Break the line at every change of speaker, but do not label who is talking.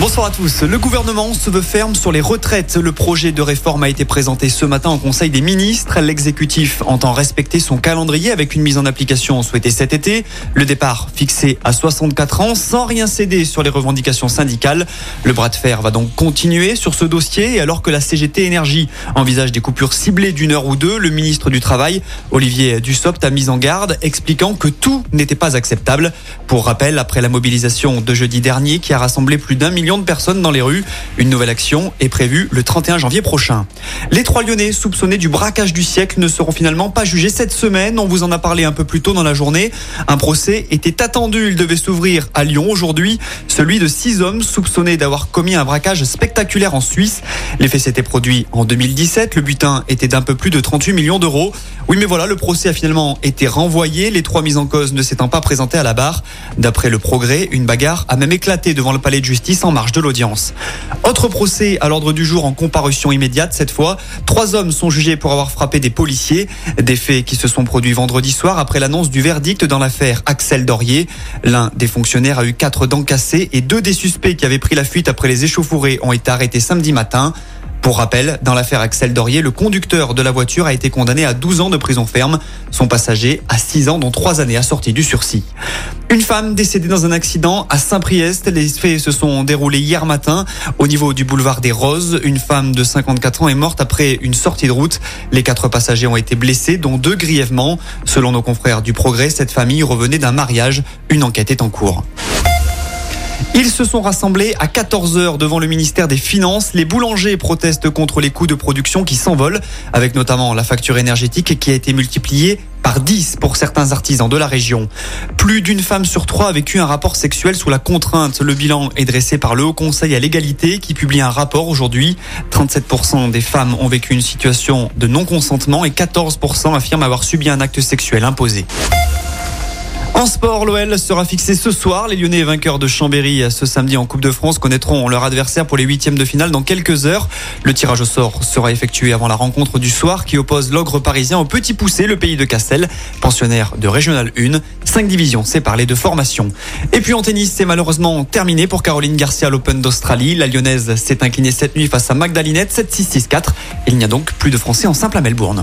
Bonsoir à tous. Le gouvernement se veut ferme sur les retraites. Le projet de réforme a été présenté ce matin au Conseil des ministres. L'exécutif entend respecter son calendrier avec une mise en application souhaitée cet été. Le départ fixé à 64 ans sans rien céder sur les revendications syndicales. Le bras de fer va donc continuer sur ce dossier alors que la CGT Énergie envisage des coupures ciblées d'une heure ou deux, le ministre du Travail, Olivier Dussopt, a mis en garde expliquant que tout n'était pas acceptable. Pour rappel, après la mobilisation de jeudi dernier qui a rassemblé plus d'un million de personnes dans les rues. Une nouvelle action est prévue le 31 janvier prochain. Les trois Lyonnais soupçonnés du braquage du siècle ne seront finalement pas jugés cette semaine. On vous en a parlé un peu plus tôt dans la journée. Un procès était attendu. Il devait s'ouvrir à Lyon aujourd'hui. Celui de six hommes soupçonnés d'avoir commis un braquage spectaculaire en Suisse. Les faits s'étaient produits en 2017. Le butin était d'un peu plus de 38 millions d'euros. Oui, mais voilà, le procès a finalement été renvoyé. Les trois mises en cause ne s'étant pas présentés à la barre. D'après le progrès, une bagarre a même éclaté devant le palais de justice en de l'audience. Autre procès à l'ordre du jour en comparution immédiate cette fois. Trois hommes sont jugés pour avoir frappé des policiers. Des faits qui se sont produits vendredi soir après l'annonce du verdict dans l'affaire Axel Dorier. L'un des fonctionnaires a eu quatre dents cassées et deux des suspects qui avaient pris la fuite après les échauffourées ont été arrêtés samedi matin. Pour rappel, dans l'affaire Axel Dorier, le conducteur de la voiture a été condamné à 12 ans de prison ferme. Son passager à 6 ans, dont 3 années assorties du sursis. Une femme décédée dans un accident à Saint-Priest. Les faits se sont déroulés hier matin au niveau du boulevard des Roses. Une femme de 54 ans est morte après une sortie de route. Les quatre passagers ont été blessés, dont deux grièvement. Selon nos confrères du Progrès, cette famille revenait d'un mariage. Une enquête est en cours. Ils se sont rassemblés à 14h devant le ministère des Finances. Les boulangers protestent contre les coûts de production qui s'envolent, avec notamment la facture énergétique qui a été multipliée par 10 pour certains artisans de la région. Plus d'une femme sur trois a vécu un rapport sexuel sous la contrainte. Le bilan est dressé par le Haut Conseil à l'égalité qui publie un rapport aujourd'hui. 37% des femmes ont vécu une situation de non-consentement et 14% affirment avoir subi un acte sexuel imposé. En sport, l'OL sera fixé ce soir. Les Lyonnais vainqueurs de Chambéry ce samedi en Coupe de France connaîtront leur adversaire pour les huitièmes de finale dans quelques heures. Le tirage au sort sera effectué avant la rencontre du soir qui oppose l'ogre parisien au petit poussé, le pays de Castel, pensionnaire de Régional 1. Cinq divisions séparent les deux formations. Et puis en tennis, c'est malheureusement terminé pour Caroline Garcia à l'Open d'Australie. La Lyonnaise s'est inclinée cette nuit face à Magdalinette 7-6-6-4. Il n'y a donc plus de Français en simple à Melbourne.